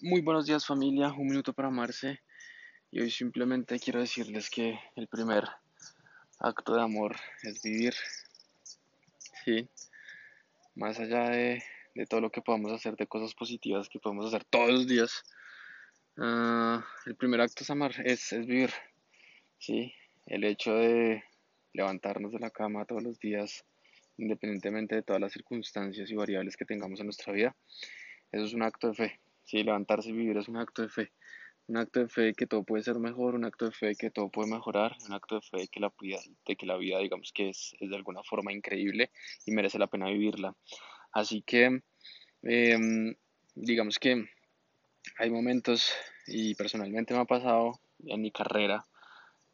Muy buenos días familia, un minuto para amarse. Y hoy simplemente quiero decirles que el primer acto de amor es vivir, sí, más allá de, todo lo que podamos hacer, de cosas positivas que podemos hacer todos los días, ah, el primer acto es amar, es, es vivir, sí, el hecho de levantarnos de la cama todos los días, independientemente de todas las circunstancias y variables que tengamos en nuestra vida, eso es un acto de fe Sí, levantarse y vivir es un acto de fe. Un acto de fe que todo puede ser mejor, un acto de fe que todo puede mejorar, un acto de fe que la vida, de que la vida digamos que es, de alguna forma increíble y merece la pena vivirla. Así que, em, digamos que hay momentos, y personalmente me ha pasado en mi carrera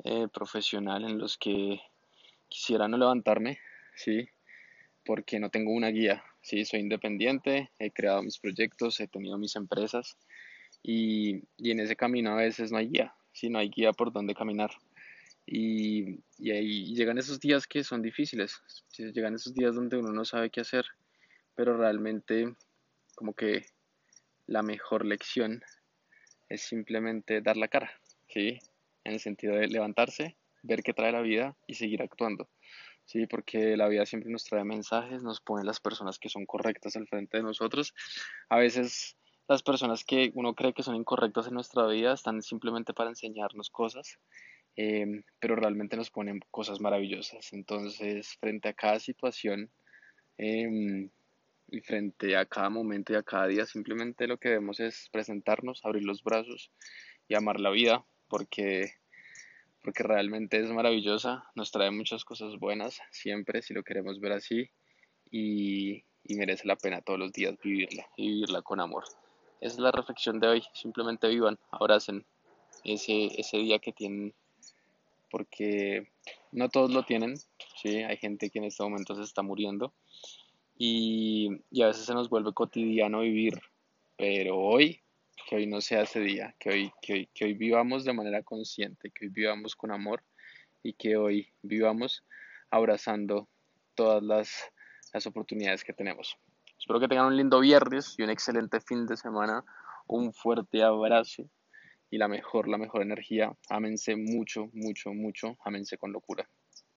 eh, profesional en los que quisiera no levantarme, ¿sí? Porque no tengo una guía, Sí, soy independiente, he creado mis proyectos, he tenido mis empresas y, en ese camino a veces no hay guía, ¿sí? no hay guía por dónde caminar. Y, ahí llegan esos días que son difíciles, llegan esos días donde uno no sabe qué hacer, pero realmente como que la mejor lección es simplemente dar la cara, ¿sí? En el sentido de levantarse, ver qué trae la vida y seguir actuando. Sí, porque la vida siempre nos trae mensajes, nos pone las personas que son correctas al frente de nosotros. A veces las personas que uno cree que son incorrectas en nuestra vida están simplemente para enseñarnos cosas, em, pero realmente nos ponen cosas maravillosas. Entonces, frente a cada situación em, y frente a cada momento y a cada día, simplemente lo que debemos es presentarnos, abrir los brazos y amar la vida, porque porque realmente es maravillosa, nos trae muchas cosas buenas siempre si lo queremos ver así y, merece la pena todos los días vivirla y vivirla con amor. Esa es la reflexión de hoy, simplemente vivan, abracen ese, ese día que tienen porque no todos lo tienen, ¿sí? hay gente que en este momento se está muriendo y, y a veces se nos vuelve cotidiano vivir, pero hoy que hoy no sea ese día, que hoy, que hoy, que hoy vivamos de manera consciente, que hoy vivamos con amor y que hoy vivamos abrazando todas las, las oportunidades que tenemos. Espero que tengan un lindo viernes y un excelente fin de semana. Un fuerte abrazo y la mejor, la mejor energía. Ámense mucho, mucho, mucho. Ámense con locura.